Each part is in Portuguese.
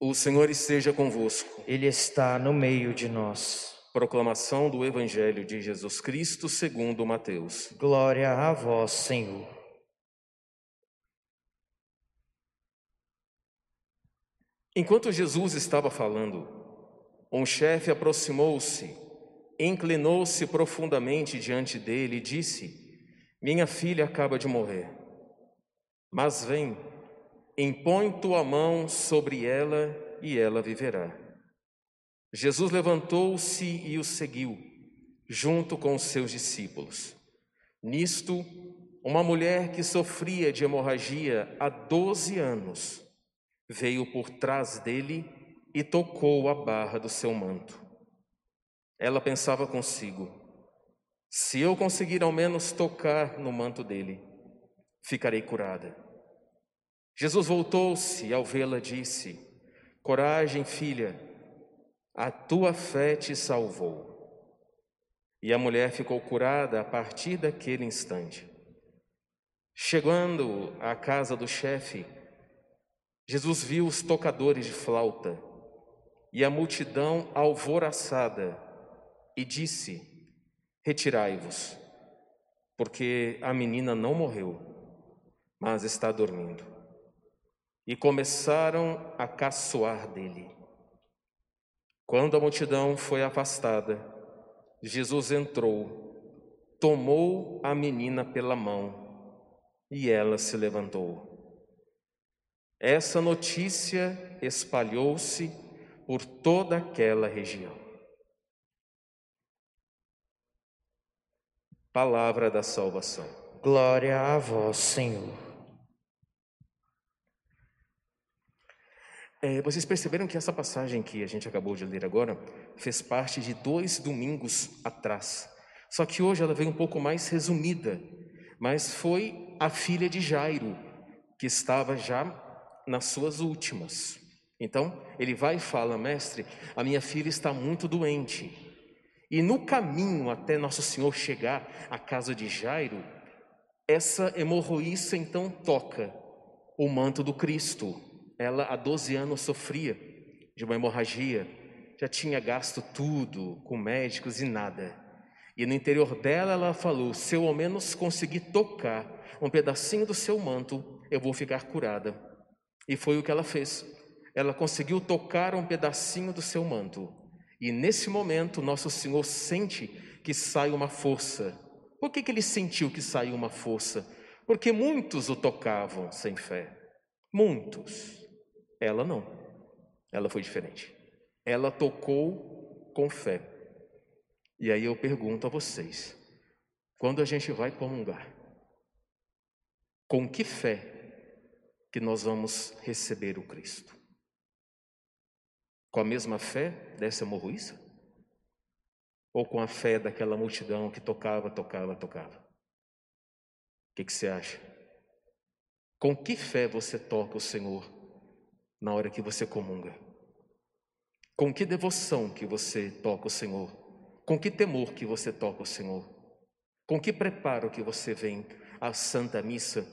O Senhor esteja convosco. Ele está no meio de nós. Proclamação do Evangelho de Jesus Cristo segundo Mateus. Glória a vós, Senhor. Enquanto Jesus estava falando, um chefe aproximou-se, inclinou-se profundamente diante dele e disse: Minha filha acaba de morrer. Mas vem, impõe tua mão sobre ela e ela viverá. Jesus levantou-se e o seguiu, junto com os seus discípulos. Nisto, uma mulher que sofria de hemorragia há doze anos veio por trás dele e tocou a barra do seu manto. Ela pensava consigo: se eu conseguir ao menos tocar no manto dele, ficarei curada. Jesus voltou-se e, ao vê-la, disse: Coragem, filha, a tua fé te salvou. E a mulher ficou curada a partir daquele instante. Chegando à casa do chefe, Jesus viu os tocadores de flauta e a multidão alvoroçada e disse: Retirai-vos, porque a menina não morreu, mas está dormindo. E começaram a caçoar dele. Quando a multidão foi afastada, Jesus entrou, tomou a menina pela mão e ela se levantou. Essa notícia espalhou-se por toda aquela região. Palavra da salvação. Glória a vós, Senhor. É, vocês perceberam que essa passagem que a gente acabou de ler agora fez parte de dois domingos atrás. Só que hoje ela veio um pouco mais resumida, mas foi a filha de Jairo, que estava já nas suas últimas. Então, ele vai e fala: Mestre, a minha filha está muito doente. E no caminho até Nosso Senhor chegar à casa de Jairo, essa hemorroíça então toca o manto do Cristo. Ela há 12 anos sofria de uma hemorragia, já tinha gasto tudo com médicos e nada. E no interior dela ela falou: se eu ao menos conseguir tocar um pedacinho do seu manto, eu vou ficar curada. E foi o que ela fez. Ela conseguiu tocar um pedacinho do seu manto. E nesse momento, nosso Senhor sente que sai uma força. Por que, que ele sentiu que saiu uma força? Porque muitos o tocavam sem fé. Muitos. Ela não. Ela foi diferente. Ela tocou com fé. E aí eu pergunto a vocês: quando a gente vai comungar, com que fé que nós vamos receber o Cristo? Com a mesma fé dessa morruíça? Ou com a fé daquela multidão que tocava, tocava, tocava? O que, que você acha? Com que fé você toca o Senhor na hora que você comunga? Com que devoção que você toca o Senhor? Com que temor que você toca o Senhor? Com que preparo que você vem à Santa Missa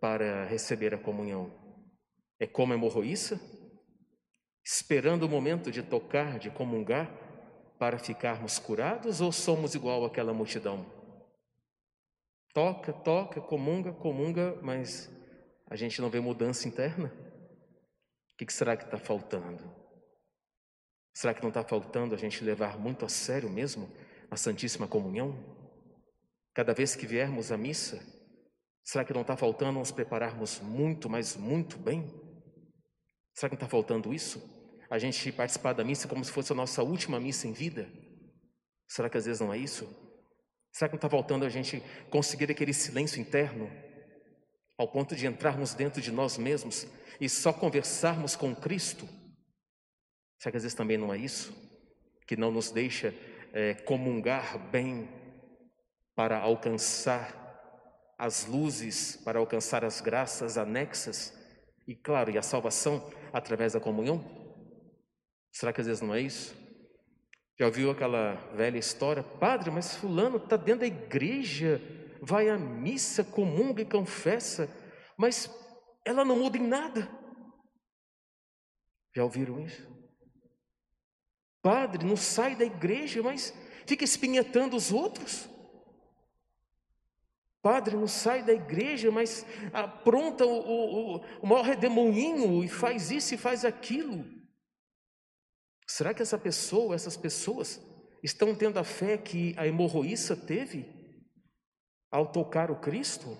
para receber a comunhão? É como hemorroíça? Esperando o momento de tocar, de comungar, para ficarmos curados ou somos igual àquela multidão? Toca, toca, comunga, comunga, mas a gente não vê mudança interna? O que será que está faltando? Será que não está faltando a gente levar muito a sério mesmo a Santíssima Comunhão? Cada vez que viermos à missa, Será que não está faltando nos prepararmos muito, mas muito bem? Será que não está faltando isso? A gente participar da missa como se fosse a nossa última missa em vida? Será que às vezes não é isso? Será que não está faltando a gente conseguir aquele silêncio interno, ao ponto de entrarmos dentro de nós mesmos e só conversarmos com Cristo? Será que às vezes também não é isso? Que não nos deixa é, comungar bem para alcançar as luzes para alcançar as graças anexas e, claro, e a salvação através da comunhão? Será que às vezes não é isso? Já ouviu aquela velha história? Padre, mas Fulano está dentro da igreja, vai à missa, comunga e confessa, mas ela não muda em nada. Já ouviram isso? Padre, não sai da igreja, mas fica espinhetando os outros. Padre, não sai da igreja, mas apronta o, o, o maior redemoinho e faz isso e faz aquilo. Será que essa pessoa, essas pessoas, estão tendo a fé que a hemorroíça teve ao tocar o Cristo?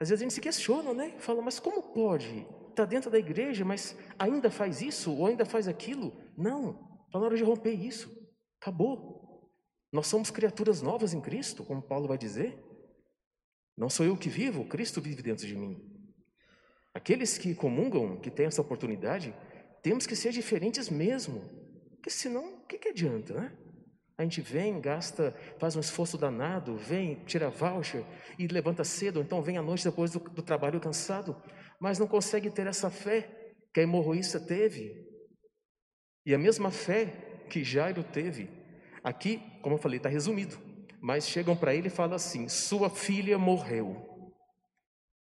Às vezes a gente se questiona, né? Fala, mas como pode? Está dentro da igreja, mas ainda faz isso ou ainda faz aquilo? Não, está na hora de romper isso. Acabou. Nós somos criaturas novas em Cristo, como Paulo vai dizer. Não sou eu que vivo, Cristo vive dentro de mim. Aqueles que comungam, que têm essa oportunidade, temos que ser diferentes mesmo. Porque senão, o que, que adianta, né? A gente vem, gasta, faz um esforço danado, vem, tira voucher e levanta cedo, então vem à noite depois do, do trabalho cansado, mas não consegue ter essa fé que a hemorroísta teve. E a mesma fé que Jairo teve. Aqui, como eu falei, está resumido. Mas chegam para ele e falam assim: Sua filha morreu.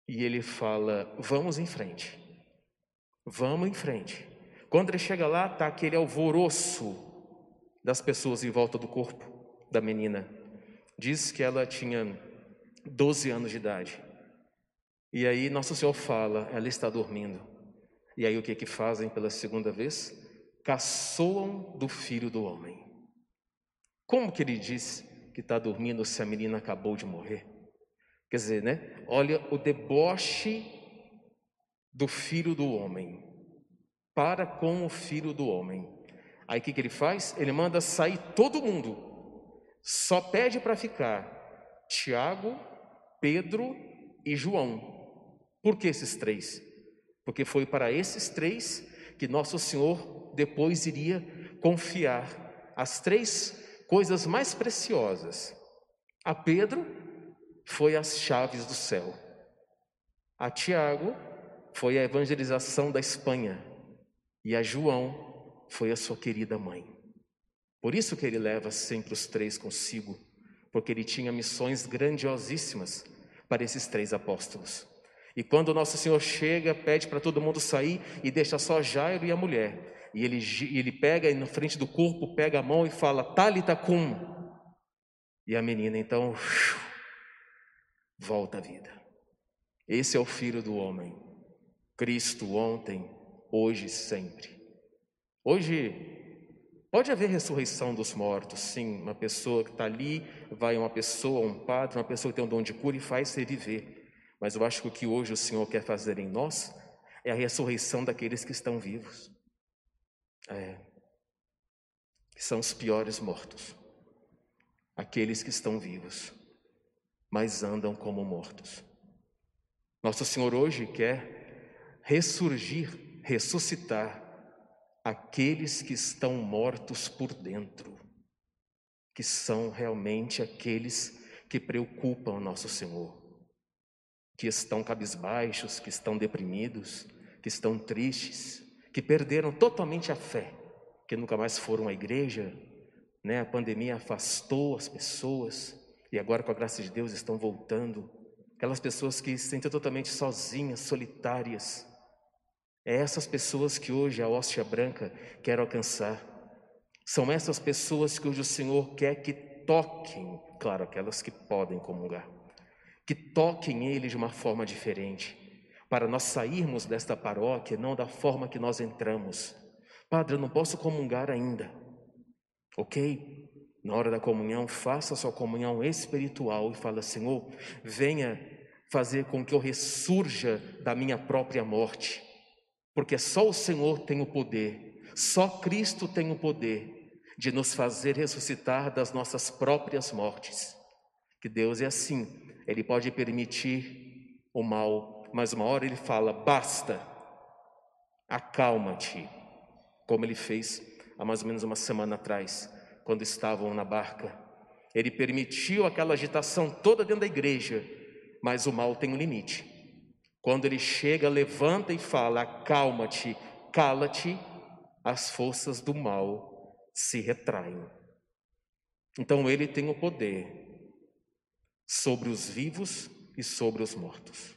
E ele fala: Vamos em frente. Vamos em frente. Quando ele chega lá, está aquele alvoroço das pessoas em volta do corpo da menina. Diz que ela tinha 12 anos de idade. E aí Nosso Senhor fala: Ela está dormindo. E aí o que que fazem pela segunda vez? Caçoam do filho do homem. Como que ele diz que está dormindo se a menina acabou de morrer? Quer dizer, né? Olha o deboche do filho do homem. Para com o filho do homem. Aí o que, que ele faz? Ele manda sair todo mundo. Só pede para ficar Tiago, Pedro e João. Por que esses três? Porque foi para esses três que nosso Senhor depois iria confiar as três coisas mais preciosas. A Pedro foi as chaves do céu. A Tiago foi a evangelização da Espanha. E a João foi a sua querida mãe. Por isso que ele leva sempre os três consigo, porque ele tinha missões grandiosíssimas para esses três apóstolos. E quando nosso Senhor chega, pede para todo mundo sair e deixa só Jairo e a mulher. E ele, ele pega na frente do corpo, pega a mão e fala, Talita cum. E a menina então volta à vida. Esse é o Filho do Homem. Cristo ontem, hoje e sempre. Hoje pode haver ressurreição dos mortos, sim. Uma pessoa que está ali, vai uma pessoa, um padre, uma pessoa que tem um dom de cura e faz reviver. Mas eu acho que o que hoje o Senhor quer fazer em nós é a ressurreição daqueles que estão vivos. É, são os piores mortos, aqueles que estão vivos, mas andam como mortos. Nosso Senhor hoje quer ressurgir, ressuscitar aqueles que estão mortos por dentro, que são realmente aqueles que preocupam o nosso Senhor, que estão cabisbaixos, que estão deprimidos, que estão tristes, que perderam totalmente a fé, que nunca mais foram à igreja, né? A pandemia afastou as pessoas e agora com a graça de Deus estão voltando. Aquelas pessoas que se sentem totalmente sozinhas, solitárias. É essas pessoas que hoje a hóstia branca quer alcançar. São essas pessoas que hoje o Senhor quer que toquem, claro, aquelas que podem comungar, que toquem Ele de uma forma diferente para nós sairmos desta paróquia não da forma que nós entramos. Padre, eu não posso comungar ainda. Ok? Na hora da comunhão, faça a sua comunhão espiritual e fala: Senhor, venha fazer com que eu ressurja da minha própria morte, porque só o Senhor tem o poder, só Cristo tem o poder de nos fazer ressuscitar das nossas próprias mortes. Que Deus é assim, Ele pode permitir o mal mas uma hora ele fala: basta, acalma-te, como ele fez há mais ou menos uma semana atrás, quando estavam na barca. Ele permitiu aquela agitação toda dentro da igreja, mas o mal tem um limite. Quando ele chega, levanta e fala: acalma-te, cala-te, as forças do mal se retraem. Então ele tem o poder sobre os vivos e sobre os mortos.